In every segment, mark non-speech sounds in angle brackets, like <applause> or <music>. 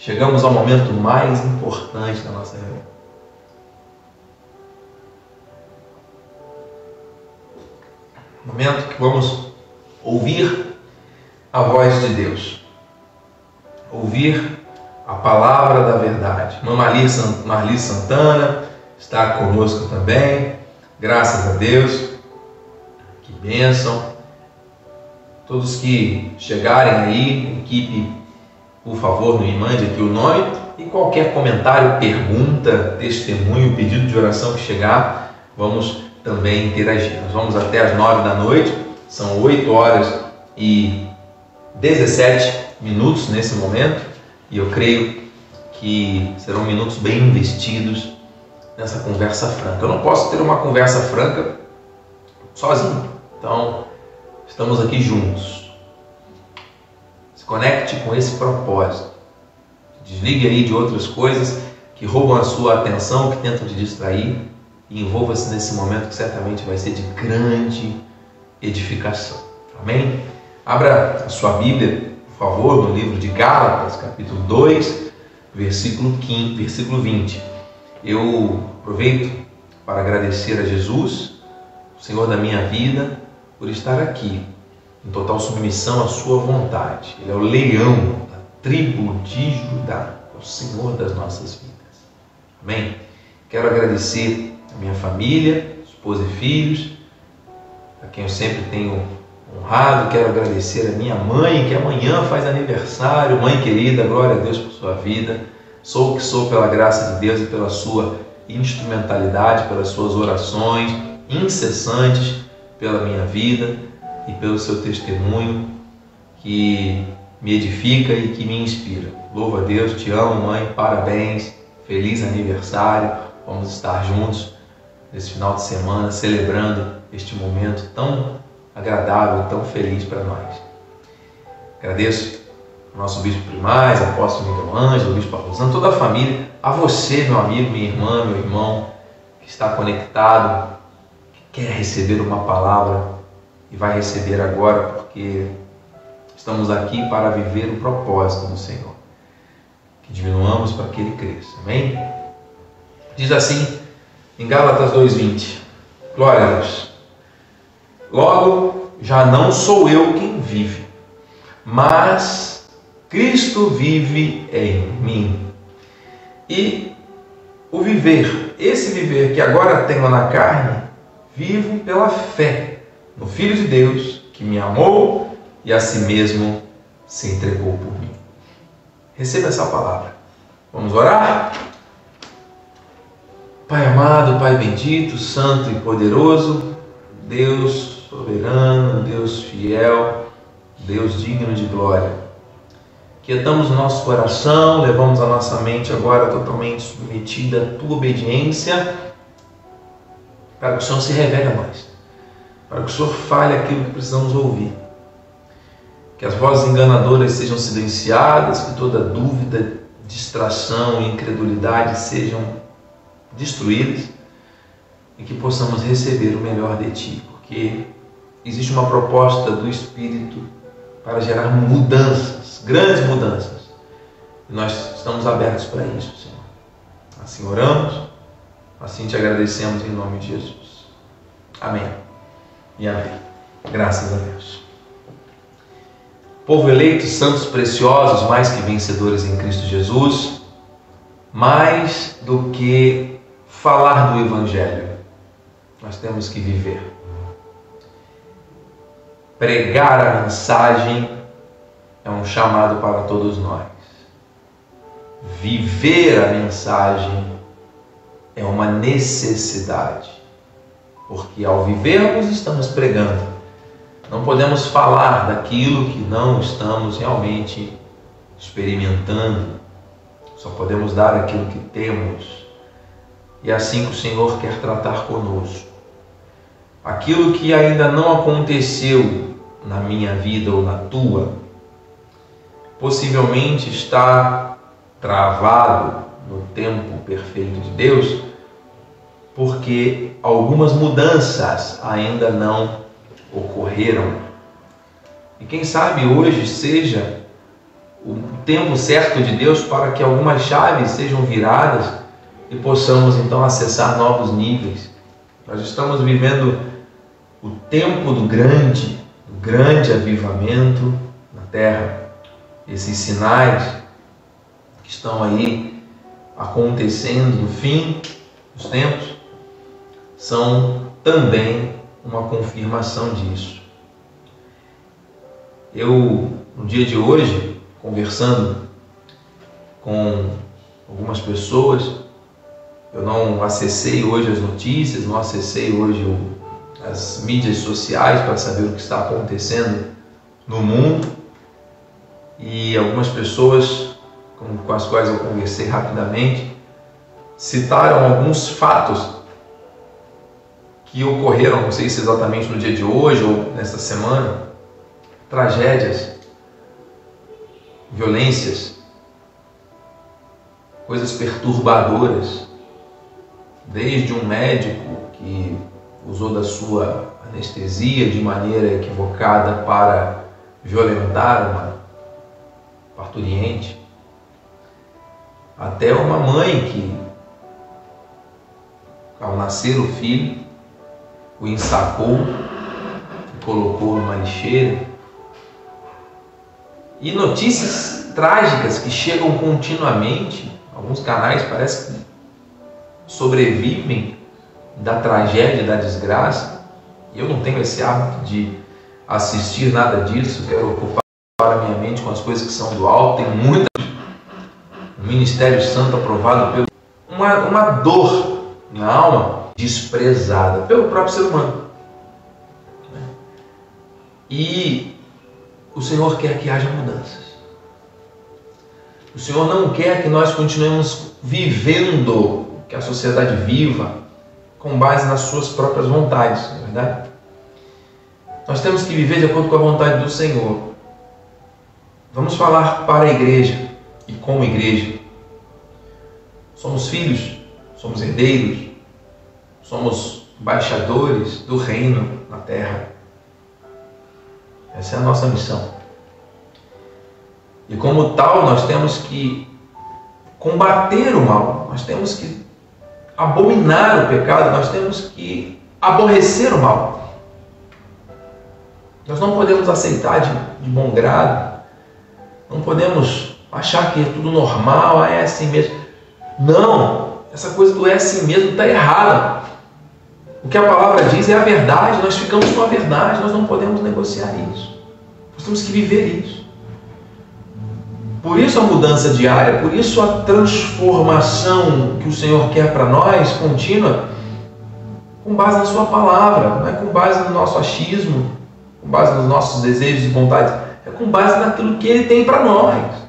chegamos ao momento mais importante da nossa reunião. Momento que vamos ouvir a voz de Deus, ouvir a palavra da verdade. Mamali Marli Santana está conosco também, graças a Deus, que bênção. Todos que chegarem aí, equipe, por favor, me mande aqui o nome e qualquer comentário, pergunta, testemunho, pedido de oração que chegar, vamos também interagir. Nós vamos até as nove da noite, são oito horas e 17 minutos nesse momento, e eu creio que serão minutos bem investidos nessa conversa franca. Eu não posso ter uma conversa franca sozinho, então estamos aqui juntos. Conecte com esse propósito. Desligue aí de outras coisas que roubam a sua atenção, que tentam te distrair e envolva-se nesse momento que certamente vai ser de grande edificação. Amém? Abra a sua Bíblia, por favor, no livro de Gálatas, capítulo 2, versículo 15, versículo 20. Eu aproveito para agradecer a Jesus, o Senhor da minha vida, por estar aqui, em total submissão à sua vontade. Ele é o leão da tribo de Judá, é o Senhor das nossas vidas. Amém? Quero agradecer a minha família, esposa e filhos, a quem eu sempre tenho honrado. Quero agradecer a minha mãe, que amanhã faz aniversário. Mãe querida, glória a Deus por sua vida. Sou o que sou pela graça de Deus e pela sua instrumentalidade, pelas suas orações incessantes pela minha vida e pelo seu testemunho que me edifica e que me inspira. Louvo a Deus, te amo, mãe, parabéns, feliz aniversário. Vamos estar juntos nesse final de semana celebrando este momento tão agradável, tão feliz para nós. Agradeço ao nosso bispo primaz, apóstolo Miguel Ângelo, bispo Arrozano, toda a família, a você, meu amigo, minha irmã, meu irmão, que está conectado, que quer receber uma palavra e vai receber agora, porque estamos aqui para viver o propósito do Senhor. Que diminuamos para que Ele cresça. Amém? Diz assim em Gálatas 2,20: Glória a Deus. Logo, já não sou eu quem vive, mas Cristo vive em mim. E o viver, esse viver que agora tenho na carne, vivo pela fé no Filho de Deus que me amou e a si mesmo se entregou por mim. Receba essa palavra. Vamos orar? Pai amado, Pai bendito, santo e poderoso, Deus soberano, Deus fiel, Deus digno de glória. Quietamos nosso coração, levamos a nossa mente agora totalmente submetida à tua obediência, para que o Senhor se revele a nós, para que o Senhor fale aquilo que precisamos ouvir. Que as vozes enganadoras sejam silenciadas, que toda dúvida, distração e incredulidade sejam destruídas e que possamos receber o melhor de Ti, porque existe uma proposta do Espírito para gerar mudanças, grandes mudanças. E nós estamos abertos para isso, Senhor. Assim oramos, assim te agradecemos em nome de Jesus. Amém. E amém. Graças a Deus. Povo eleito, santos preciosos, mais que vencedores em Cristo Jesus, mais do que falar do Evangelho, nós temos que viver pregar a mensagem é um chamado para todos nós. Viver a mensagem é uma necessidade, porque ao vivermos estamos pregando. Não podemos falar daquilo que não estamos realmente experimentando. Só podemos dar aquilo que temos. E é assim que o Senhor quer tratar conosco. Aquilo que ainda não aconteceu na minha vida ou na tua, possivelmente está travado no tempo perfeito de Deus, porque algumas mudanças ainda não ocorreram. E quem sabe hoje seja o tempo certo de Deus para que algumas chaves sejam viradas e possamos então acessar novos níveis. Nós estamos vivendo o tempo do grande, do grande avivamento na terra. Esses sinais que estão aí acontecendo no fim dos tempos são também uma confirmação disso. Eu, no dia de hoje, conversando com algumas pessoas, eu não acessei hoje as notícias, não acessei hoje as mídias sociais para saber o que está acontecendo no mundo. E algumas pessoas com as quais eu conversei rapidamente citaram alguns fatos que ocorreram, não sei se exatamente no dia de hoje ou nesta semana, tragédias, violências, coisas perturbadoras, desde um médico que usou da sua anestesia de maneira equivocada para violentar uma parturiente, até uma mãe que, ao nascer o filho, o ensacou e colocou numa lixeira. E notícias trágicas que chegam continuamente, alguns canais parece que sobrevivem da tragédia, da desgraça. Eu não tenho esse hábito de assistir nada disso, quero ocupar a minha mente com as coisas que são do alto. Tem muita. O Ministério Santo aprovado pelo. Uma, uma dor na alma desprezada pelo próprio ser humano. E o Senhor quer que haja mudanças. O Senhor não quer que nós continuemos vivendo que a sociedade viva com base nas suas próprias vontades, não é verdade? Nós temos que viver de acordo com a vontade do Senhor. Vamos falar para a igreja e como igreja. Somos filhos, somos herdeiros, somos embaixadores do reino na terra. Essa é a nossa missão. E como tal, nós temos que combater o mal, nós temos que abominar o pecado, nós temos que aborrecer o mal. Nós não podemos aceitar de, de bom grado, não podemos achar que é tudo normal, ah, é assim mesmo. Não, essa coisa do é assim mesmo está errada. O que a palavra diz é a verdade, nós ficamos com a verdade, nós não podemos negociar isso. Nós temos que viver isso. Por isso a mudança diária, por isso a transformação que o Senhor quer para nós, contínua, com base na Sua palavra, não é com base no nosso achismo, com base nos nossos desejos e vontades, é com base naquilo que Ele tem para nós.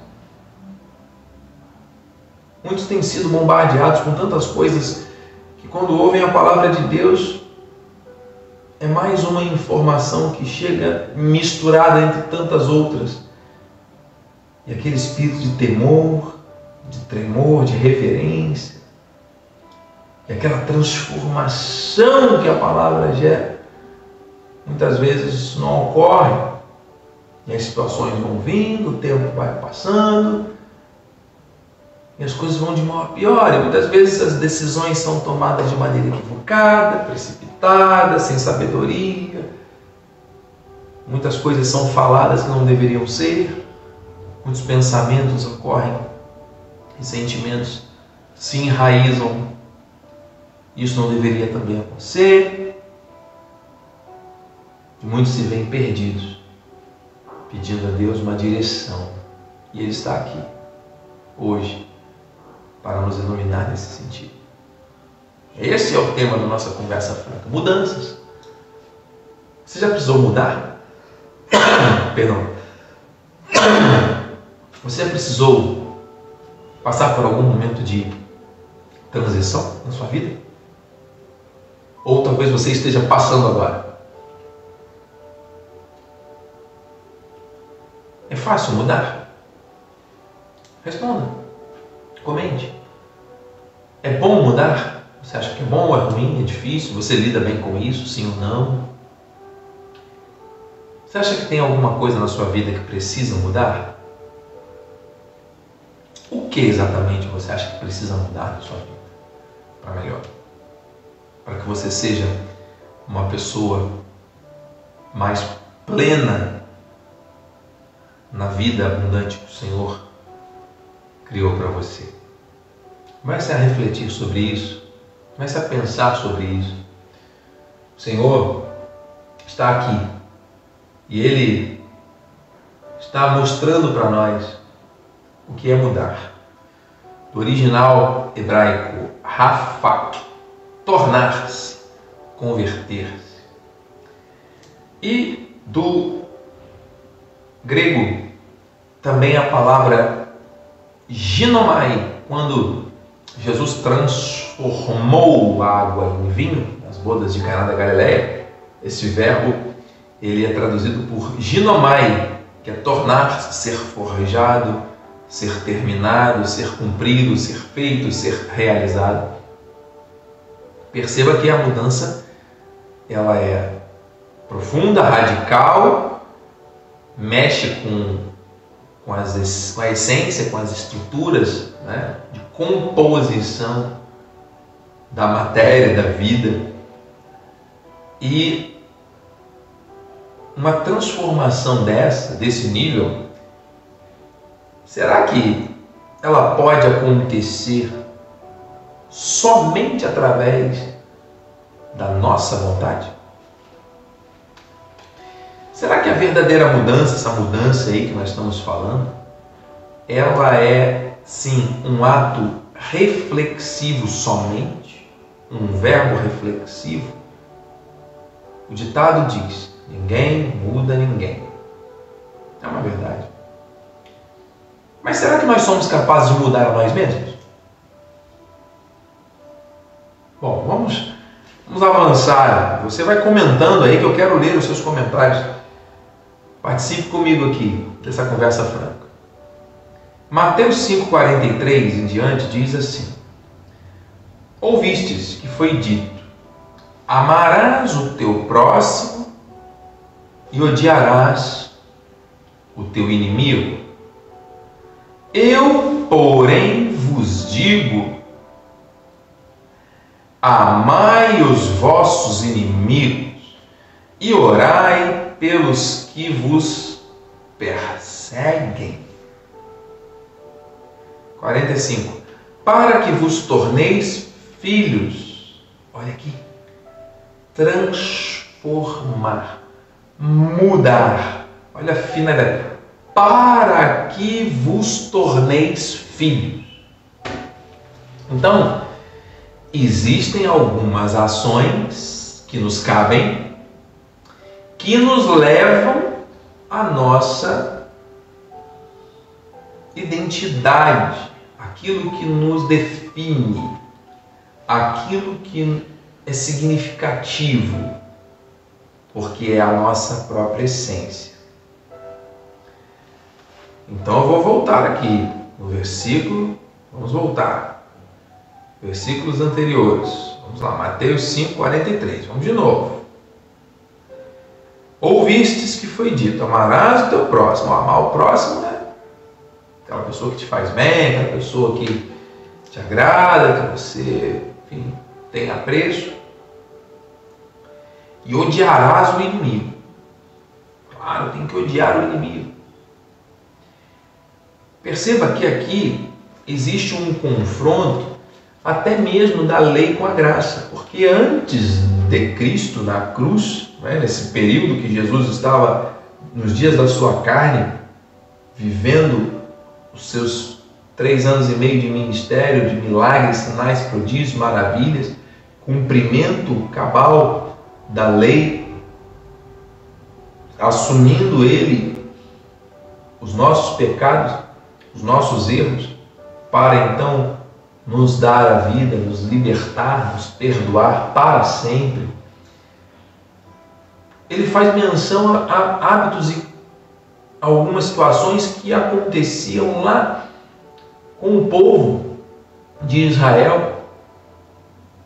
Muitos têm sido bombardeados com tantas coisas quando ouvem a palavra de Deus, é mais uma informação que chega misturada entre tantas outras. E aquele espírito de temor, de tremor, de reverência, e aquela transformação que a palavra gera, muitas vezes isso não ocorre. E as situações vão vindo, o tempo vai passando, e as coisas vão de mal a pior. E muitas vezes as decisões são tomadas de maneira equivocada, precipitada, sem sabedoria. Muitas coisas são faladas que não deveriam ser. Muitos pensamentos ocorrem e sentimentos se enraizam. Isso não deveria também acontecer. E muitos se veem perdidos, pedindo a Deus uma direção. E Ele está aqui, hoje, para nos iluminar nesse sentido. Esse é o tema da nossa conversa franca: mudanças. Você já precisou mudar? <coughs> Perdão. <coughs> Você precisou passar por algum momento de transição na sua vida? Ou talvez você esteja passando agora. É fácil mudar? Responda. Comente. É bom mudar? Você acha que é bom ou é ruim? É difícil? Você lida bem com isso? Sim ou não? Você acha que tem alguma coisa na sua vida que precisa mudar? O que exatamente você acha que precisa mudar na sua vida para melhor? Para que você seja uma pessoa mais plena na vida abundante que o Senhor criou para você. Comece a refletir sobre isso. Comece a pensar sobre isso. O Senhor está aqui e Ele está mostrando para nós o que é mudar. Do original hebraico, rafak, tornar-se, converter-se. E do grego, também a palavra ginomai, quando Jesus transformou a água em vinho nas bodas de Caná da Galileia, esse verbo ele é traduzido por ginomai, que é tornar-se, ser forjado, ser terminado, ser cumprido, ser feito, ser realizado. Perceba que a mudança ela é profunda, radical, mexe com, com, as, com a essência, com as estruturas né, de composição da matéria, da vida. E uma transformação dessa, desse nível, Será que ela pode acontecer somente através da nossa vontade? Será que a verdadeira mudança, essa mudança aí que nós estamos falando, ela é sim um ato reflexivo somente, um verbo reflexivo? O ditado diz: ninguém muda ninguém. É uma verdade. Mas será que nós somos capazes de mudar a nós mesmos? Bom, vamos, vamos avançar. Você vai comentando aí que eu quero ler os seus comentários. Participe comigo aqui dessa conversa franca. Mateus 5,43 em diante diz assim: Ouvistes que foi dito: Amarás o teu próximo e odiarás o teu inimigo. Eu, porém, vos digo: amai os vossos inimigos e orai pelos que vos perseguem. 45. Para que vos torneis filhos. Olha aqui. Transformar. Mudar. Olha a finalidade para que vos torneis filhos. Então, existem algumas ações que nos cabem que nos levam à nossa identidade, aquilo que nos define, aquilo que é significativo, porque é a nossa própria essência. Então eu vou voltar aqui no versículo, vamos voltar. Versículos anteriores. Vamos lá, Mateus 5, 43. Vamos de novo. Ouvistes que foi dito: amarás o teu próximo. Amar o próximo é aquela pessoa que te faz bem, aquela pessoa que te agrada, que você enfim, tem apreço. E odiarás o inimigo. Claro, tem que odiar o inimigo. Perceba que aqui existe um confronto até mesmo da lei com a graça, porque antes de Cristo na cruz, né, nesse período que Jesus estava nos dias da sua carne, vivendo os seus três anos e meio de ministério, de milagres, sinais, prodígios, maravilhas, cumprimento cabal da lei, assumindo ele os nossos pecados, os nossos erros, para então nos dar a vida, nos libertar, nos perdoar para sempre. Ele faz menção a hábitos e algumas situações que aconteciam lá com o povo de Israel,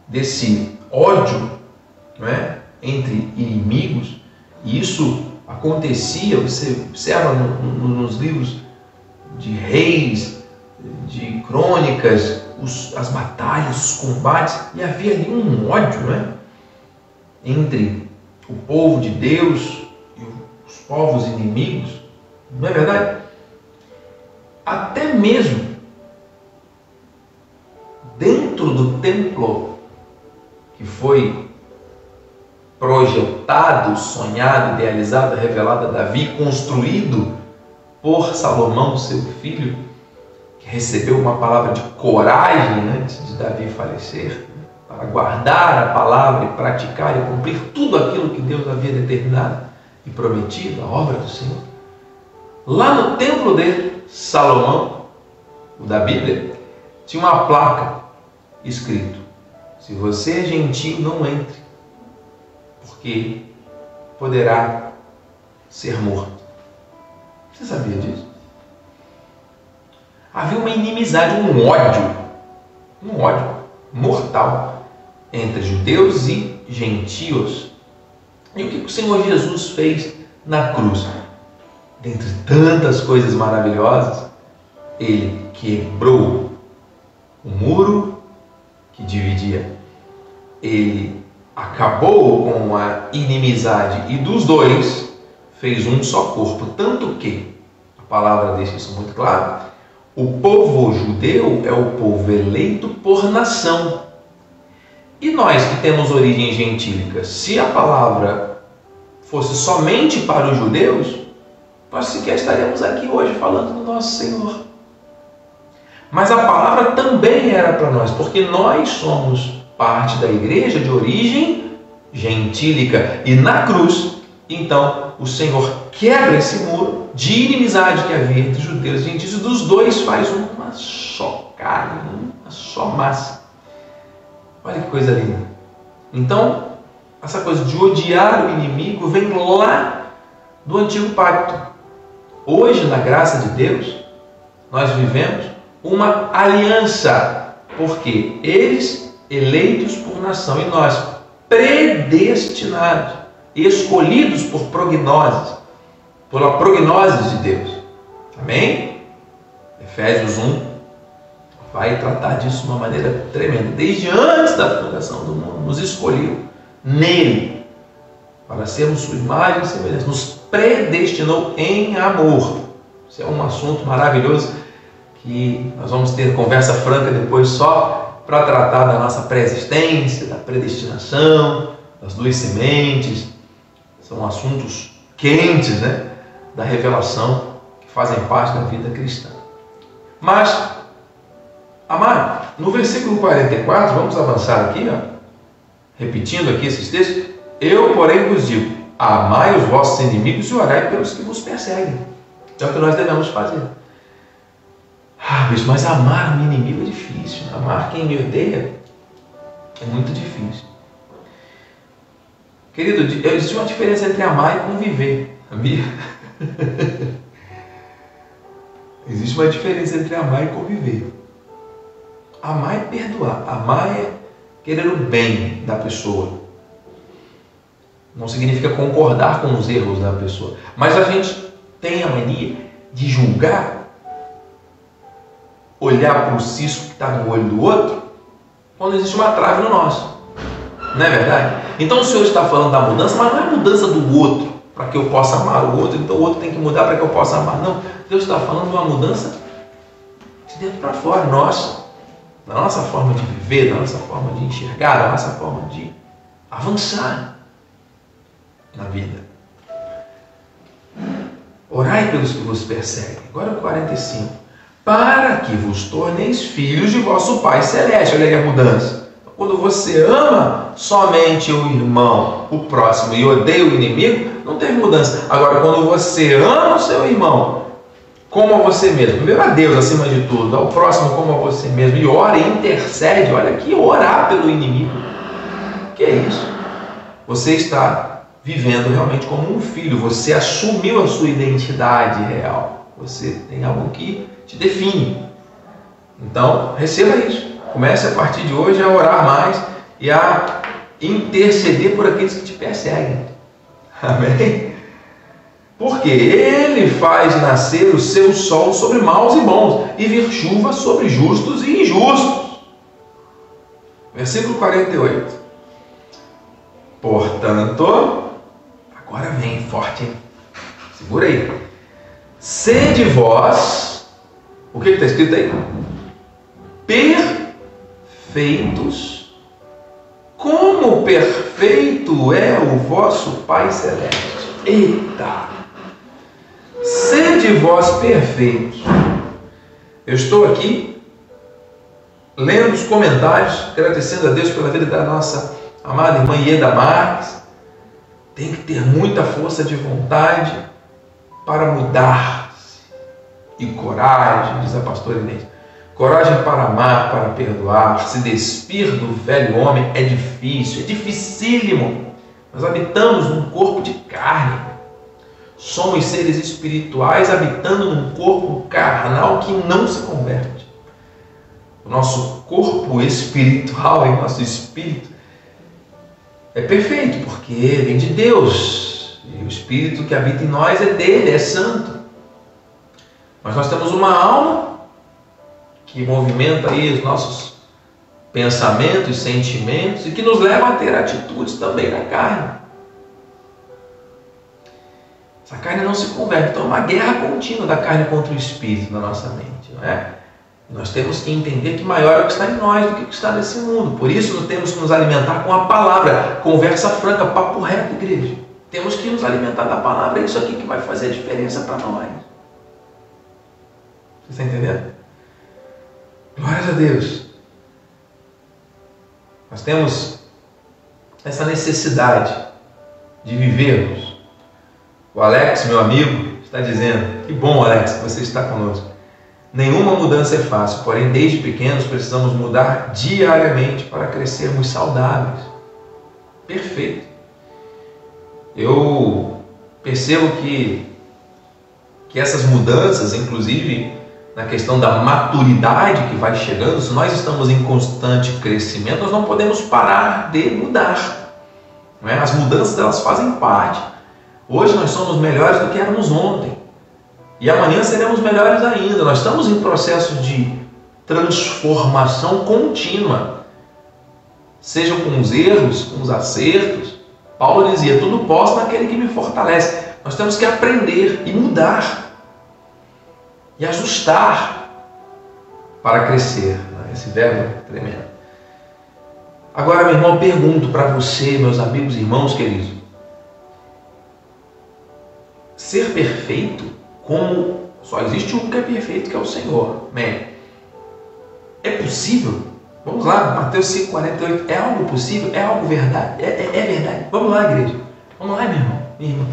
desse ódio não é? entre inimigos, e isso acontecia, você observa no, no, nos livros de reis, de crônicas, os, as batalhas, os combates, e havia ali um ódio né? entre o povo de Deus e os povos inimigos. Não é verdade? Até mesmo dentro do templo que foi projetado, sonhado, idealizado, revelado a Davi, construído por Salomão, seu filho, que recebeu uma palavra de coragem antes de Davi falecer, para guardar a palavra e praticar e cumprir tudo aquilo que Deus havia determinado e prometido, a obra do Senhor. Lá no templo de Salomão, o da Bíblia, tinha uma placa escrito: Se você é gentil, não entre, porque poderá ser morto. Você sabia disso? Havia uma inimizade, um ódio, um ódio mortal entre judeus e gentios. E o que o Senhor Jesus fez na cruz? Dentre tantas coisas maravilhosas, ele quebrou o muro que dividia. Ele acabou com a inimizade e dos dois fez um só corpo. Tanto que, a palavra deixa isso muito claro, o povo judeu é o povo eleito por nação. E nós que temos origem gentílica, se a palavra fosse somente para os judeus, nós sequer estaríamos aqui hoje falando do nosso Senhor. Mas a palavra também era para nós, porque nós somos parte da igreja de origem gentílica. E na cruz, então, o Senhor quebra esse muro de inimizade que havia entre judeus e gentios, e dos dois faz uma só carne, uma só massa. Olha que coisa linda. Então, essa coisa de odiar o inimigo vem lá do antigo pacto. Hoje, na graça de Deus, nós vivemos uma aliança, porque eles eleitos por nação e nós predestinados, escolhidos por prognoses, pela prognose de Deus. Amém? Efésios 1 vai tratar disso de uma maneira tremenda. Desde antes da fundação do mundo, nos escolheu nele para sermos sua imagem e semelhança. Nos predestinou em amor. Isso é um assunto maravilhoso que nós vamos ter conversa franca depois só para tratar da nossa pré-existência, da predestinação, das duas sementes. São assuntos quentes, né? Da revelação que fazem parte da vida cristã. Mas, amado, no versículo 44, vamos avançar aqui, ó, repetindo aqui esses textos. Eu, porém, vos digo: amai os vossos inimigos e orai pelos que vos perseguem. É o que nós devemos fazer. Ah, bicho, mas amar um inimigo é difícil. Amar quem me odeia é muito difícil. Querido, <laughs> existe uma diferença entre amar e conviver, sabia? existe uma diferença entre amar e conviver. Amar é perdoar. Amar é querer o bem da pessoa. Não significa concordar com os erros da pessoa. Mas a gente tem a mania de julgar olhar para o cisco que está no olho do outro quando existe uma trave no nosso. Não é verdade? Então o Senhor está falando da mudança, mas não é mudança do outro para que eu possa amar o outro, então o outro tem que mudar para que eu possa amar. Não, Deus está falando de uma mudança de dentro para fora, nossa, da nossa forma de viver, da nossa forma de enxergar, da nossa forma de avançar na vida. Orai pelos que vos perseguem. Agora o 45 para que vos torneis filhos de vosso Pai Celeste. Olha aí a mudança. Quando você ama somente o irmão, o próximo, e odeia o inimigo, não tem mudança. Agora, quando você ama o seu irmão, como a você mesmo, primeiro a Deus acima de tudo, ao próximo como a você mesmo, e ora e intercede, olha aqui, orar pelo inimigo. Que é isso? Você está vivendo realmente como um filho, você assumiu a sua identidade real. Você tem algo que te define. Então, receba isso. Comece a partir de hoje a orar mais e a interceder por aqueles que te perseguem. <laughs> Amém? Porque ele faz nascer o seu sol sobre maus e bons, e vir chuva sobre justos e injustos. Versículo 48. Portanto, agora vem forte, hein? Segura aí. Sede vós, o que está escrito aí? Perfeitos, como perfeito é o vosso Pai Celeste. Eita! Sede vós perfeitos. Eu estou aqui lendo os comentários, agradecendo a Deus pela vida da nossa amada irmã Ieda Marques. Tem que ter muita força de vontade para mudar-se. E coragem, diz a pastora Inês. Coragem para amar, para perdoar, se despir do velho homem é difícil, é dificílimo. Nós habitamos num corpo de carne. Somos seres espirituais habitando num corpo carnal que não se converte. O nosso corpo espiritual e nosso espírito é perfeito porque vem de Deus. E o espírito que habita em nós é dele, é santo. Mas nós temos uma alma que movimenta aí os nossos pensamentos, sentimentos e que nos leva a ter atitudes também na carne. Essa carne não se converte, então é uma guerra contínua da carne contra o espírito na nossa mente, não é? Nós temos que entender que maior é o que está em nós do que o que está nesse mundo. Por isso, nós temos que nos alimentar com a palavra, conversa franca, papo reto, igreja. Temos que nos alimentar da palavra, é isso aqui que vai fazer a diferença para nós. Você está entendendo? Glórias a Deus. Nós temos essa necessidade de vivermos. O Alex, meu amigo, está dizendo: que bom, Alex, que você está conosco. Nenhuma mudança é fácil, porém, desde pequenos precisamos mudar diariamente para crescermos saudáveis. Perfeito. Eu percebo que, que essas mudanças, inclusive na questão da maturidade que vai chegando, se nós estamos em constante crescimento, nós não podemos parar de mudar. É? As mudanças elas fazem parte. Hoje nós somos melhores do que éramos ontem. E amanhã seremos melhores ainda. Nós estamos em processo de transformação contínua. Seja com os erros, com os acertos. Paulo dizia: tudo posso naquele que me fortalece. Nós temos que aprender e mudar e ajustar para crescer. Né? Esse verbo é tremendo. Agora, meu irmão, pergunto para você, meus amigos e irmãos queridos: ser perfeito, como só existe um que é perfeito, que é o Senhor. É possível? Vamos lá, Mateus 5,48. É algo possível? É algo verdade? É, é, é, verdade? Vamos lá, igreja. Vamos lá, meu irmão, minha irmã.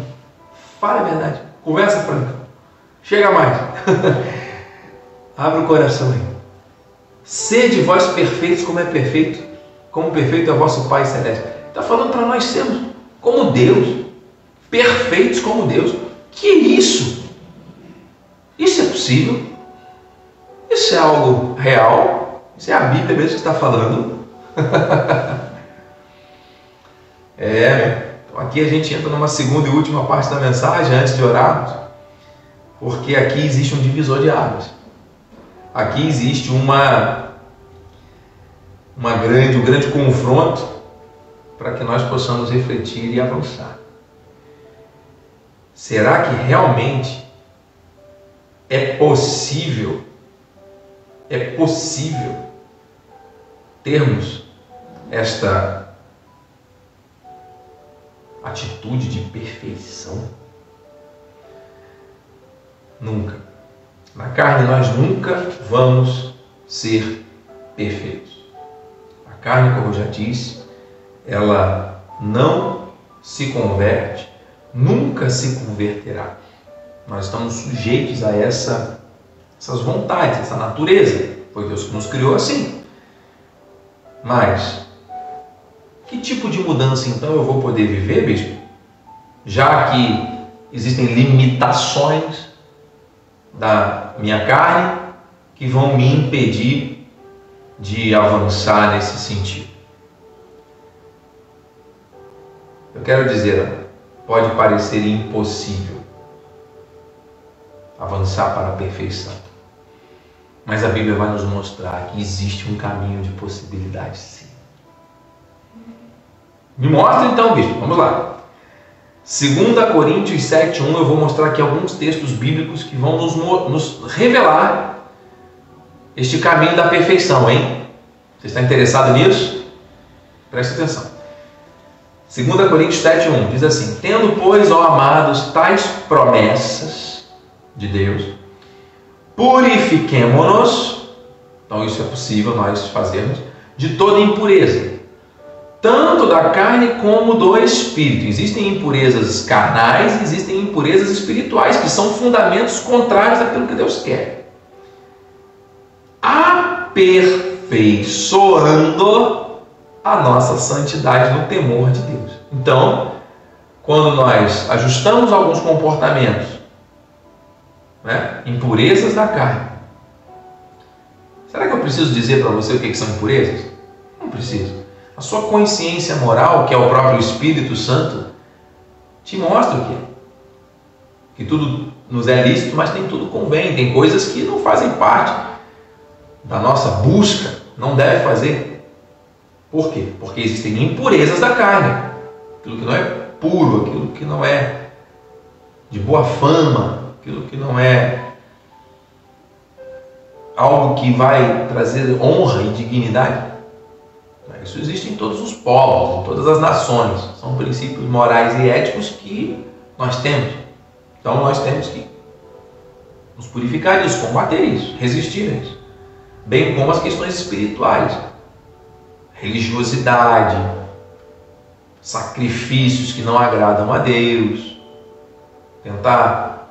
Fala a verdade. Conversa franca. Chega mais. <laughs> Abre o coração aí. Sede vós perfeitos como é perfeito, como perfeito é o vosso Pai Celeste. Está falando para nós sermos como Deus, perfeitos como Deus. Que isso? Isso é possível? Isso é algo real? Isso é a Bíblia mesmo que está falando? <laughs> é, então aqui a gente entra numa segunda e última parte da mensagem antes de orarmos porque aqui existe um divisor de águas. Aqui existe uma, uma grande, um grande confronto para que nós possamos refletir e avançar. Será que realmente é possível, é possível termos esta atitude de perfeição? Nunca. Na carne nós nunca vamos ser perfeitos. A carne, como eu já disse, ela não se converte, nunca se converterá. Nós estamos sujeitos a essa, essas vontades, essa natureza. Foi Deus que nos criou assim. Mas, que tipo de mudança então eu vou poder viver, bispo? Já que existem limitações da minha carne que vão me impedir de avançar nesse sentido. Eu quero dizer, pode parecer impossível, avançar para a perfeição. Mas a Bíblia vai nos mostrar que existe um caminho de possibilidade, sim. Me mostra então, bispo. Vamos lá. 2 Coríntios 7,1, eu vou mostrar aqui alguns textos bíblicos que vão nos, nos revelar este caminho da perfeição, hein? Você está interessado nisso? Preste atenção. 2 Coríntios 7,1 diz assim: Tendo, pois, ó amados, tais promessas de Deus, purifiquemo-nos, então isso é possível nós fazermos, de toda impureza, tanto da carne como do espírito. Existem impurezas carnais existem impurezas espirituais, que são fundamentos contrários àquilo que Deus quer. Aperfeiçoando a nossa santidade no temor de Deus. Então, quando nós ajustamos alguns comportamentos, né, impurezas da carne, será que eu preciso dizer para você o que são impurezas? Não preciso. A sua consciência moral, que é o próprio Espírito Santo, te mostra o que é. Que tudo nos é lícito, mas nem tudo convém. Tem coisas que não fazem parte da nossa busca, não deve fazer. Por quê? Porque existem impurezas da carne, aquilo que não é puro, aquilo que não é de boa fama, aquilo que não é algo que vai trazer honra e dignidade. Isso existe em todos os povos, em todas as nações. São princípios morais e éticos que nós temos. Então nós temos que nos purificar disso, combater isso, resistir a isso. Bem como as questões espirituais religiosidade, sacrifícios que não agradam a Deus, tentar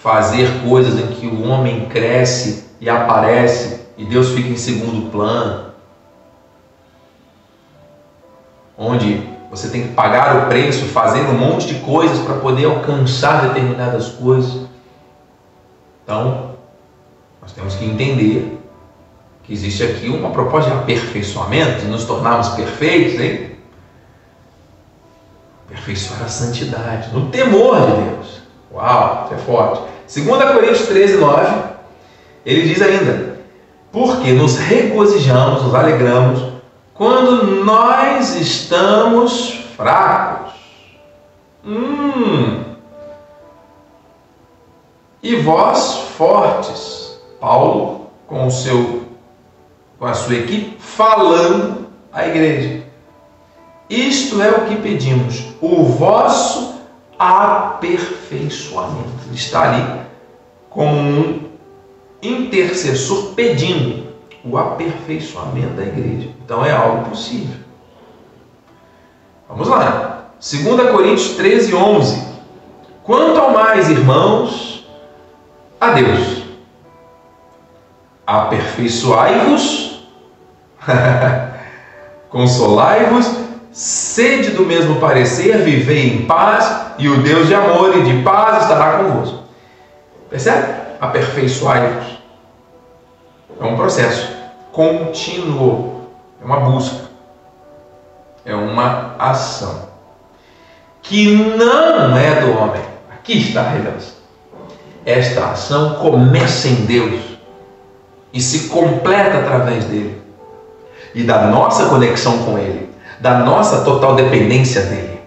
fazer coisas em que o homem cresce e aparece e Deus fica em segundo plano, onde você tem que pagar o preço, fazer um monte de coisas para poder alcançar determinadas coisas. Então, nós temos que entender que existe aqui uma proposta de aperfeiçoamento, de nos tornarmos perfeitos, hein? Aperfeiçoar a santidade, no temor de Deus. Uau, isso é forte. 2 Coríntios 13, 9, ele diz ainda: Porque nos regozijamos, nos alegramos, quando nós estamos fracos. Hum. E vós fortes. Paulo, com o seu com a sua equipe, falando à igreja. Isto é o que pedimos, o vosso aperfeiçoamento. Ele está ali como um intercessor pedindo o aperfeiçoamento da igreja. Então é algo possível. Vamos lá. 2 Coríntios 13, 11. Quanto ao mais, irmãos, a Deus, aperfeiçoai-vos <laughs> Consolai-vos, sede do mesmo parecer, vivei em paz, e o Deus de amor e de paz estará convosco. Percebe? Aperfeiçoai-vos. É um processo contínuo, é uma busca, é uma ação que não é do homem. Aqui está a revelação. Esta ação começa em Deus e se completa através dele e da nossa conexão com Ele, da nossa total dependência dele.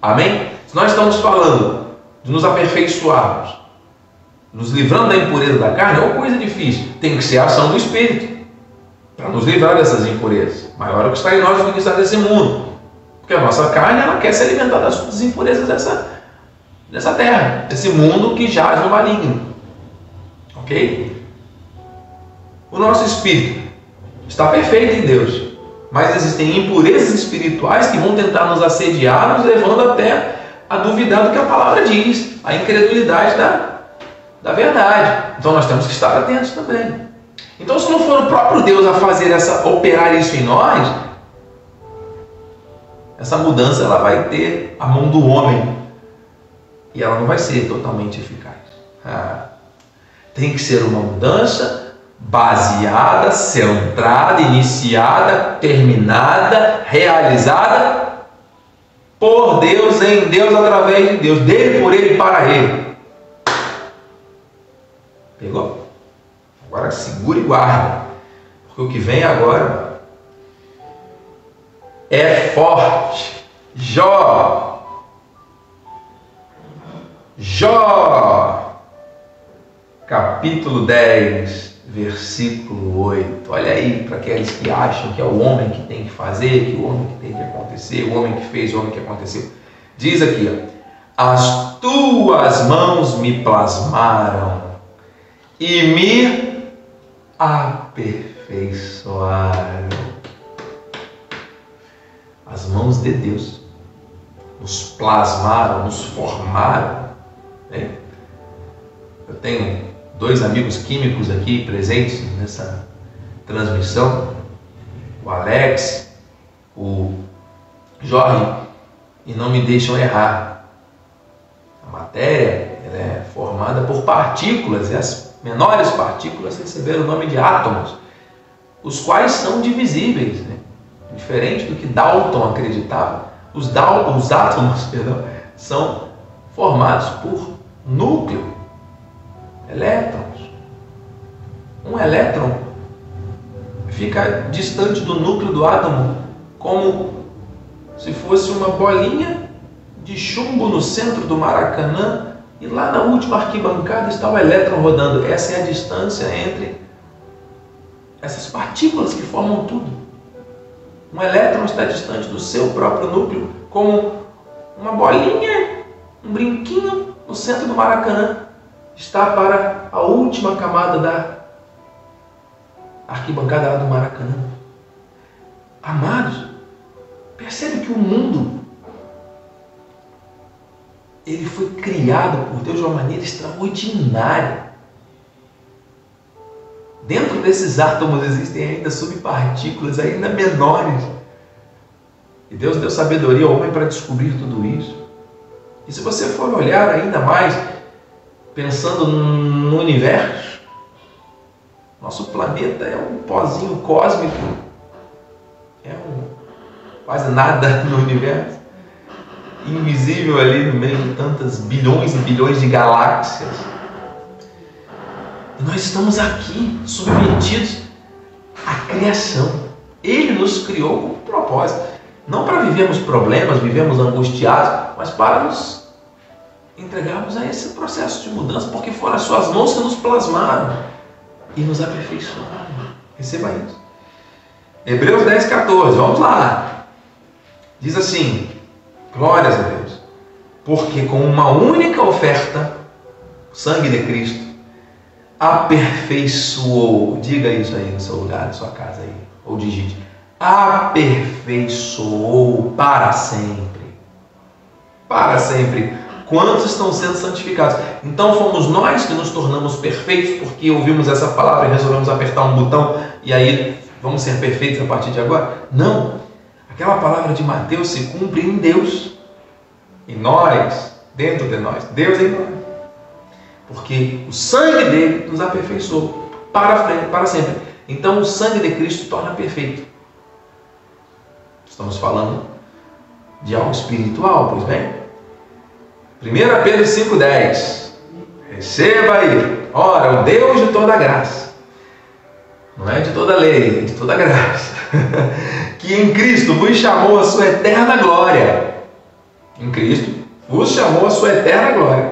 Amém? Se nós estamos falando de nos aperfeiçoarmos, nos livrando da impureza da carne, é uma coisa difícil. Tem que ser a ação do Espírito para nos livrar dessas impurezas. Maior é o que está em nós do que está nesse mundo. Porque a nossa carne ela quer se alimentar das impurezas dessa, dessa terra, desse mundo que jaz no maligno. Ok? O nosso espírito está perfeito em Deus. Mas existem impurezas espirituais que vão tentar nos assediar, nos levando até a duvidar do que a palavra diz, a incredulidade da, da verdade. Então nós temos que estar atentos também. Então, se não for o próprio Deus a fazer essa, operar isso em nós, essa mudança ela vai ter a mão do homem e ela não vai ser totalmente eficaz. Ah, tem que ser uma mudança baseada, centrada, iniciada, terminada, realizada por Deus, em Deus, através de Deus, dele, por ele para ele. Pegou? Agora segura e guarda. Porque o que vem agora é forte. Jó. Jó. Capítulo 10, versículo 8. Olha aí para aqueles que acham que é o homem que tem que fazer, que o homem que tem que acontecer, o homem que fez, o homem que aconteceu. Diz aqui, ó, as tuas mãos me plasmaram e me aperfeiçoaram. As mãos de Deus nos plasmaram, nos formaram. Né? Eu tenho dois amigos químicos aqui presentes nessa transmissão, o Alex, o Jorge, e não me deixam errar matéria é formada por partículas, e as menores partículas receberam o nome de átomos, os quais são divisíveis. Né? Diferente do que Dalton acreditava, os, Dal os átomos <laughs> perdão, são formados por núcleo, elétrons. Um elétron fica distante do núcleo do átomo como se fosse uma bolinha de chumbo no centro do Maracanã e lá na última arquibancada está o elétron rodando. Essa é a distância entre essas partículas que formam tudo. Um elétron está distante do seu próprio núcleo, como uma bolinha, um brinquinho no centro do Maracanã está para a última camada da arquibancada lá do Maracanã. Amados, percebe que o mundo ele foi criado por Deus de uma maneira extraordinária. Dentro desses átomos existem ainda subpartículas ainda menores. E Deus deu sabedoria ao homem para descobrir tudo isso. E se você for olhar ainda mais, pensando no universo, nosso planeta é um pozinho cósmico, é um, quase nada <laughs> no universo invisível ali no meio de tantas bilhões e bilhões de galáxias. E nós estamos aqui submetidos à criação. Ele nos criou com propósito. Não para vivermos problemas, vivemos angustiados, mas para nos entregarmos a esse processo de mudança, porque foram as suas mãos que nos plasmaram e nos aperfeiçoaram. Receba isso. Hebreus 10, 14, vamos lá. Diz assim: Glórias a Deus. Porque com uma única oferta, o sangue de Cristo, aperfeiçoou, diga isso aí no seu lugar, na sua casa aí, ou digite, aperfeiçoou para sempre. Para sempre. Quantos estão sendo santificados? Então fomos nós que nos tornamos perfeitos porque ouvimos essa palavra e resolvemos apertar um botão e aí vamos ser perfeitos a partir de agora? Não. Aquela palavra de Mateus se cumpre em Deus, em nós, dentro de nós, Deus em nós. Porque o sangue dele nos aperfeiçoou para, para sempre. Então o sangue de Cristo torna perfeito. Estamos falando de algo espiritual, pois bem? 1 Pedro 5,10 Receba aí, ora, o Deus de toda graça, não é de toda lei, é de toda graça, <laughs> que em Cristo vos chamou a sua eterna glória. Em Cristo vos chamou a sua eterna glória.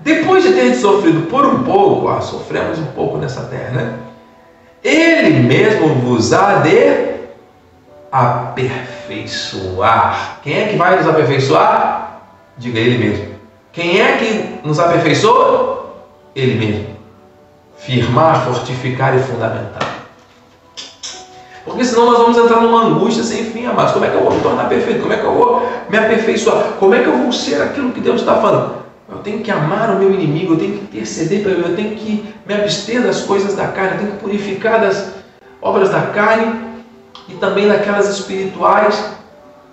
Depois de ter sofrido por um pouco, ah, sofremos um pouco nessa terra, né? Ele mesmo vos há de aperfeiçoar. Quem é que vai nos aperfeiçoar? Diga ele mesmo. Quem é que nos aperfeiçoa? Ele mesmo. Firmar, fortificar e fundamentar. Porque senão nós vamos entrar numa angústia sem fim, amados. Como é que eu vou me tornar perfeito? Como é que eu vou me aperfeiçoar? Como é que eu vou ser aquilo que Deus está falando? Eu tenho que amar o meu inimigo, eu tenho que interceder para ele, eu tenho que me abster das coisas da carne, eu tenho que purificar das obras da carne e também daquelas espirituais,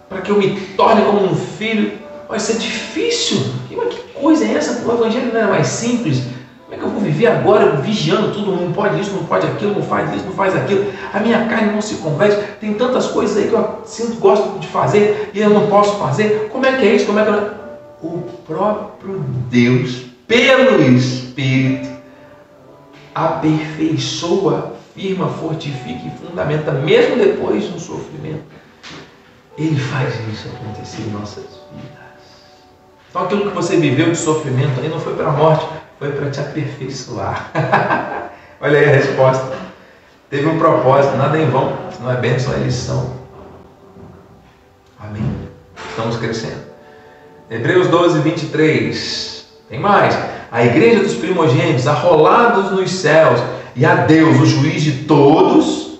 para que eu me torne como um filho. Vai ser difícil. Que coisa é essa? O evangelho não era mais simples. Como é que eu vou viver agora vigiando tudo? Não pode isso, não pode aquilo, não faz isso, não faz aquilo. A minha carne não se converte. Tem tantas coisas aí que eu sinto, gosto de fazer e eu não posso fazer. Como é que é isso? Como é que eu... O próprio Deus, pelo Espírito, aperfeiçoa, firma, fortifica e fundamenta, mesmo depois do sofrimento. Ele faz isso acontecer em nossas vidas. Então aquilo que você viveu de sofrimento aí não foi para a morte, foi para te aperfeiçoar. <laughs> Olha aí a resposta. Teve um propósito, nada em vão, não é bênção, é lição. Amém. Estamos crescendo. Hebreus 12, 23. Tem mais. A igreja dos primogênitos, arrolados nos céus, e a Deus, o juiz de todos,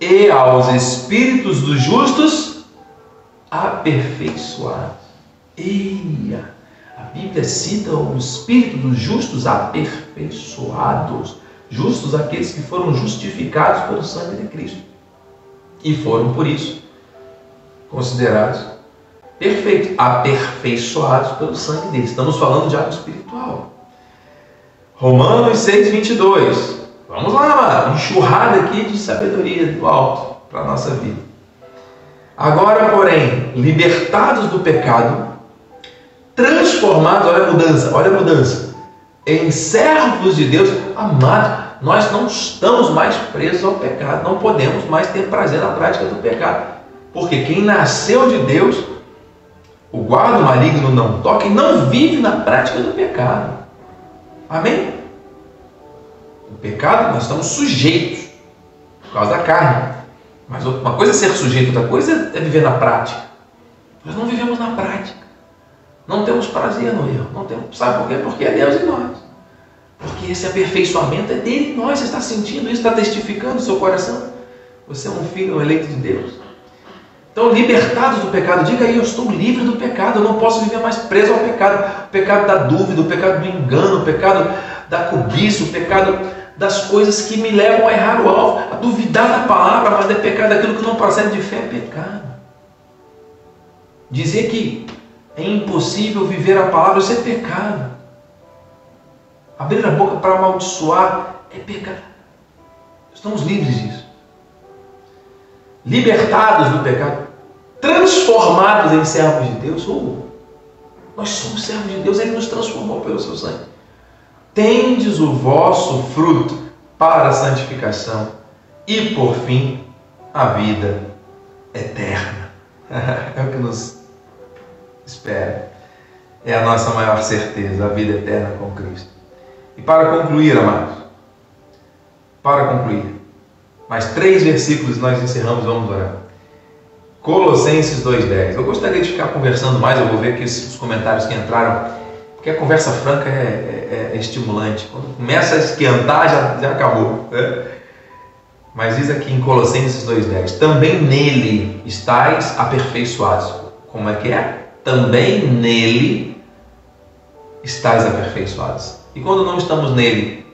e aos espíritos dos justos, aperfeiçoados. Eia! A Bíblia cita o espírito dos justos aperfeiçoados. Justos aqueles que foram justificados pelo sangue de Cristo. E foram, por isso, considerados perfeitos, aperfeiçoados pelo sangue dele. Estamos falando de algo espiritual. Romanos 6, 22. Vamos lá, enxurrada aqui de sabedoria do alto para a nossa vida. Agora, porém, libertados do pecado, transformados, olha a mudança, olha a mudança, em servos de Deus, amados, nós não estamos mais presos ao pecado, não podemos mais ter prazer na prática do pecado. Porque quem nasceu de Deus, o guarda maligno não toca e não vive na prática do pecado. Amém? O pecado nós estamos sujeitos por causa da carne. Mas uma coisa é ser sujeito, outra coisa é viver na prática. Nós não vivemos na prática. Não temos prazer no erro. Não temos, sabe por quê? Porque é Deus em nós. Porque esse aperfeiçoamento é dele em nós. Você está sentindo isso, está testificando no seu coração. Você é um filho um eleito de Deus. Então, libertados do pecado, diga aí, eu estou livre do pecado, eu não posso viver mais preso ao pecado. O pecado da dúvida, o pecado do engano, o pecado da cobiça, o pecado das coisas que me levam a errar o alvo, a duvidar da palavra, mas é pecado, aquilo que não procede de fé é pecado. Dizer que é impossível viver a palavra, isso é pecado. Abrir a boca para amaldiçoar é pecado. Estamos livres disso. Libertados do pecado, transformados em servos de Deus. Oh, nós somos servos de Deus, Ele nos transformou pelo seu sangue. Tendes o vosso fruto para a santificação e, por fim, a vida eterna. <laughs> é o que nos espera. É a nossa maior certeza, a vida eterna com Cristo. E para concluir, amados, para concluir, mais três versículos nós encerramos, vamos orar. Colossenses 2,10. Eu gostaria de ficar conversando mais, eu vou ver aqui os comentários que entraram, porque a conversa franca é, é, é estimulante. Quando começa a esquentar, já, já acabou. Né? Mas diz aqui em Colossenses 2,10: Também nele estáis aperfeiçoados. Como é que é? Também nele estáis aperfeiçoados. E quando não estamos nele,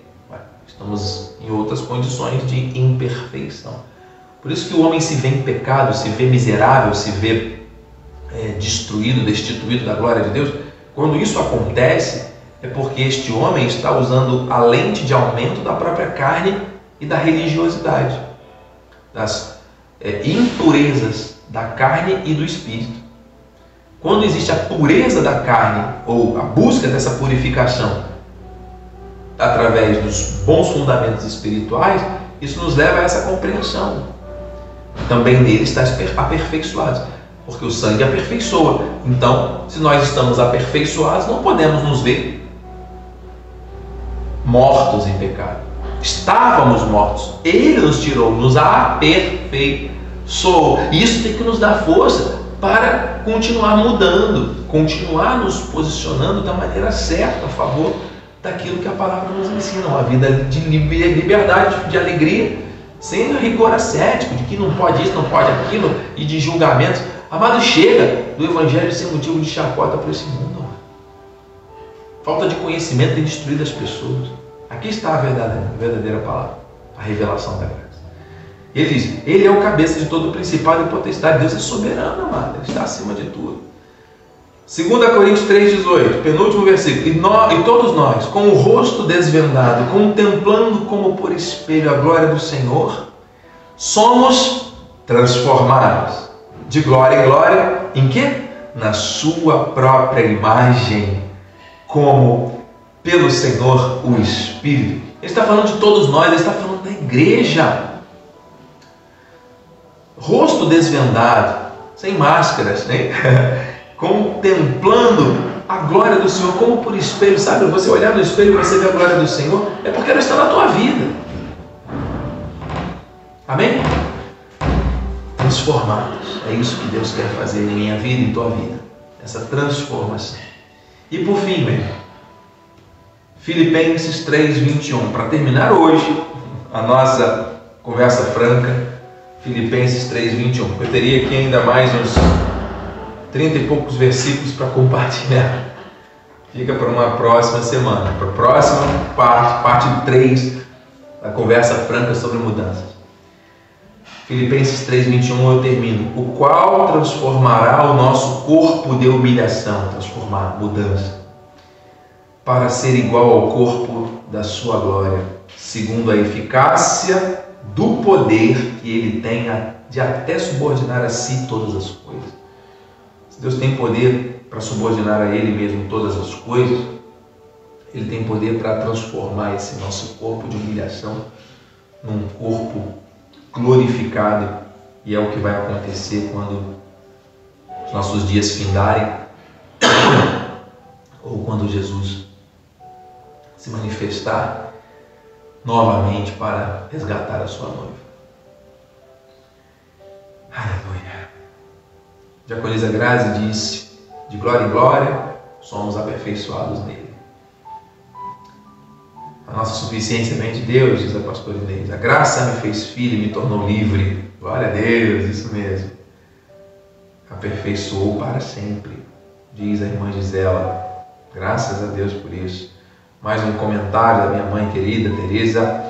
estamos em outras condições de imperfeição. Por isso que o homem se vê em pecado, se vê miserável, se vê é, destruído, destituído da glória de Deus. Quando isso acontece, é porque este homem está usando a lente de aumento da própria carne e da religiosidade, das é, impurezas da carne e do espírito. Quando existe a pureza da carne ou a busca dessa purificação através dos bons fundamentos espirituais, isso nos leva a essa compreensão. Também nele está aperfeiçoados, porque o sangue aperfeiçoa. Então, se nós estamos aperfeiçoados, não podemos nos ver mortos em pecado. Estávamos mortos, ele nos tirou, nos aperfeiçoou. Isso tem que nos dar força para continuar mudando, continuar nos posicionando da maneira certa a favor daquilo que a palavra nos ensina, uma vida de liberdade, de alegria, sem rigor ascético, de que não pode isso, não pode aquilo, e de julgamentos. Amado, chega do Evangelho ser motivo de chacota para esse mundo. Falta de conhecimento tem destruído as pessoas. Aqui está a verdadeira, a verdadeira palavra, a revelação da graça. Ele diz: Ele é o cabeça de todo o principado e potestade. Deus é soberano, amado. Ele está acima de tudo. 2 Coríntios 3,18, penúltimo versículo. E, nós, e todos nós, com o rosto desvendado, contemplando como por espelho a glória do Senhor, somos transformados de glória em glória, em que? Na sua própria imagem, como pelo Senhor o Espírito. Ele está falando de todos nós, ele está falando da igreja. Rosto desvendado, sem máscaras, né? <laughs> contemplando a glória do Senhor como por espelho, sabe? Você olhar no espelho e você ver a glória do Senhor, é porque ela está na tua vida. Amém? Transformados. É isso que Deus quer fazer em minha vida e em tua vida. Essa transformação. E por fim, meu Filipenses 3:21, para terminar hoje a nossa conversa franca, Filipenses 3:21. Eu teria aqui ainda mais uns 30 e poucos versículos para compartilhar. Fica para uma próxima semana, para a próxima parte, parte 3 da conversa franca sobre mudanças. Filipenses 3:21 eu termino. O qual transformará o nosso corpo de humilhação, transformar, mudança, para ser igual ao corpo da sua glória, segundo a eficácia do poder que ele tem de até subordinar a si todas as coisas. Se Deus tem poder para subordinar a ele mesmo todas as coisas, ele tem poder para transformar esse nosso corpo de humilhação num corpo glorificado, e é o que vai acontecer quando os nossos dias findarem, <coughs> ou quando Jesus se manifestar novamente para resgatar a sua noiva. Aleluia. Diaconisa Grazi disse: de glória em glória somos aperfeiçoados nele. A nossa suficiência vem de Deus, diz a pastora Inês. A graça me fez filho e me tornou livre. Glória a Deus, isso mesmo. Aperfeiçoou para sempre, diz a irmã Gisela. Graças a Deus por isso. Mais um comentário da minha mãe querida Teresa.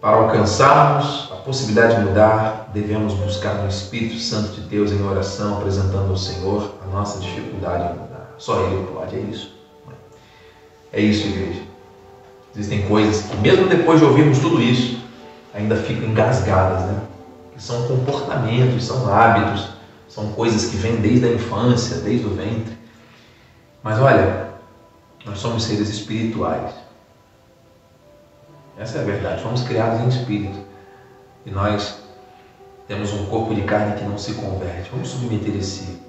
Para alcançarmos a possibilidade de mudar, devemos buscar no Espírito Santo de Deus em oração, apresentando ao Senhor a nossa dificuldade em mudar. Só Ele pode, é isso. É isso, igreja. Existem coisas que, mesmo depois de ouvirmos tudo isso, ainda ficam engasgadas, né? Que são comportamentos, são hábitos, são coisas que vêm desde a infância, desde o ventre. Mas olha, nós somos seres espirituais. Essa é a verdade. Fomos criados em espírito. E nós temos um corpo de carne que não se converte. Vamos submeter esse,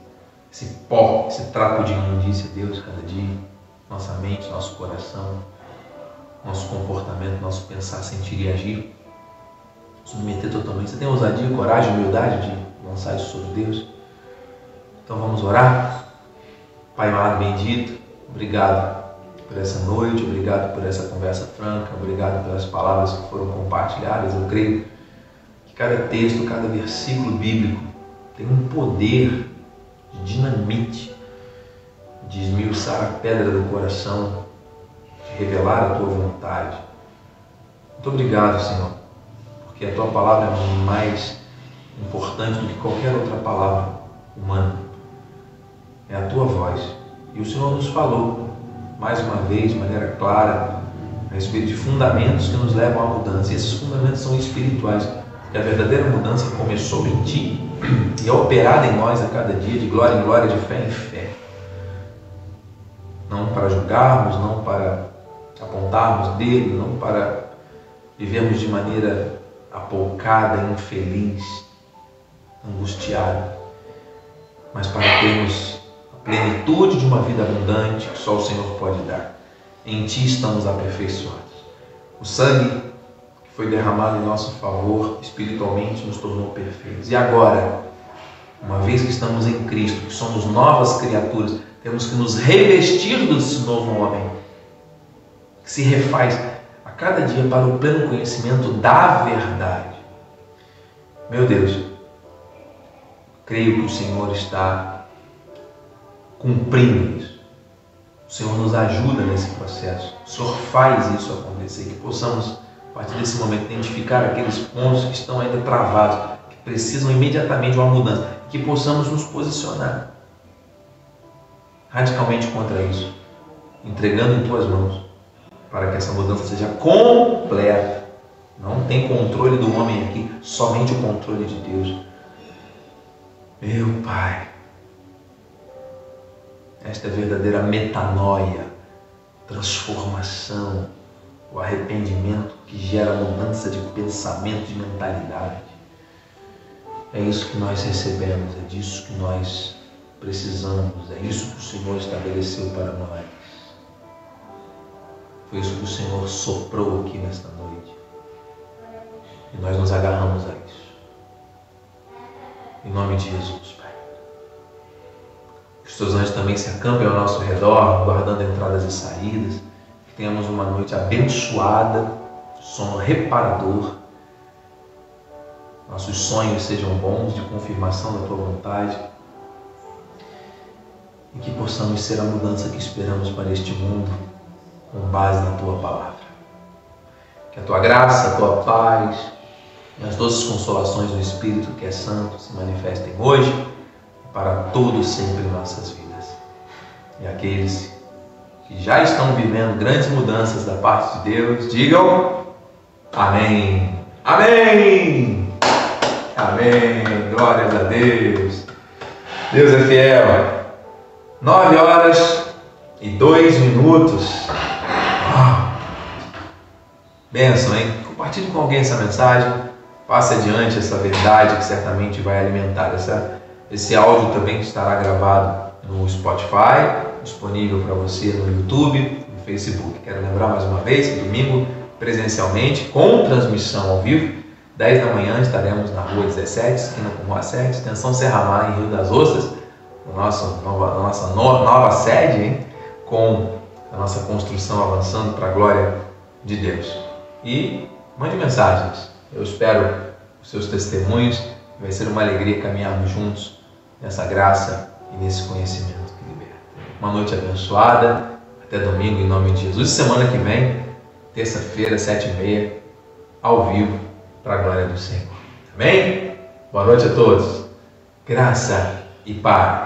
esse pó, esse trapo de imundícia a Deus cada dia. Nossa mente, nosso coração nosso comportamento, nosso pensar, sentir e agir. Submeter totalmente. Você tem ousadia, coragem, humildade de lançar isso sobre Deus? Então vamos orar. Pai amado, bendito, obrigado por essa noite, obrigado por essa conversa franca, obrigado pelas palavras que foram compartilhadas. Eu creio que cada texto, cada versículo bíblico tem um poder de dinamite, de esmiuçar a pedra do coração revelar a tua vontade. Muito obrigado, Senhor, porque a tua palavra é mais importante do que qualquer outra palavra humana. É a tua voz. E o Senhor nos falou, mais uma vez, de maneira clara, a respeito de fundamentos que nos levam à mudança. E esses fundamentos são espirituais, porque a verdadeira mudança começou em ti <clears throat> e é operada em nós a cada dia, de glória em glória, de fé em fé. Não para julgarmos, não para apontarmos dele, não para vivermos de maneira apoucada, infeliz, angustiada, mas para termos plenitude de uma vida abundante que só o Senhor pode dar. Em Ti estamos aperfeiçoados. O sangue que foi derramado em nosso favor espiritualmente nos tornou perfeitos. E agora, uma vez que estamos em Cristo, que somos novas criaturas, temos que nos revestir desse novo homem que se refaz a cada dia para o pleno conhecimento da verdade. Meu Deus, creio que o Senhor está cumprindo isso. O Senhor nos ajuda nesse processo. O Senhor faz isso acontecer, que possamos, a partir desse momento, identificar aqueles pontos que estão ainda travados, que precisam imediatamente de uma mudança, que possamos nos posicionar radicalmente contra isso, entregando em tuas mãos para que essa mudança seja completa. Não tem controle do homem aqui, somente o controle de Deus. Meu Pai, esta é verdadeira metanoia, transformação, o arrependimento que gera mudança de pensamento, de mentalidade. É isso que nós recebemos, é disso que nós precisamos, é isso que o Senhor estabeleceu para nós. Foi isso que o Senhor soprou aqui nesta noite. E nós nos agarramos a isso. Em nome de Jesus, Pai. Que os teus anjos também se acampem ao nosso redor, guardando entradas e saídas. Que tenhamos uma noite abençoada, sono reparador. Nossos sonhos sejam bons, de confirmação da tua vontade. E que possamos ser a mudança que esperamos para este mundo com base na tua palavra. Que a tua graça, a tua paz e as doces consolações do Espírito que é santo se manifestem hoje para todos sempre em nossas vidas. E aqueles que já estão vivendo grandes mudanças da parte de Deus, digam amém. Amém! Amém! Glórias a Deus! Deus é fiel. Nove horas e dois minutos. Bênção, hein? Compartilhe com alguém essa mensagem, passe adiante essa verdade que certamente vai alimentar. Essa, esse áudio também estará gravado no Spotify, disponível para você no YouTube, no Facebook. Quero lembrar mais uma vez que domingo, presencialmente, com transmissão ao vivo, 10 da manhã estaremos na rua 17, esquina com rua 7, extensão Serra Mar, em Rio das Ostras, a nossa nova, nossa nova sede, hein? com a nossa construção avançando para a glória de Deus e mande mensagens. Eu espero os seus testemunhos. Vai ser uma alegria caminharmos juntos nessa graça e nesse conhecimento que liberta. Uma noite abençoada. Até domingo, em nome de Jesus. Semana que vem, terça-feira, sete e meia, ao vivo, para a glória do Senhor. Amém? Boa noite a todos. Graça e paz.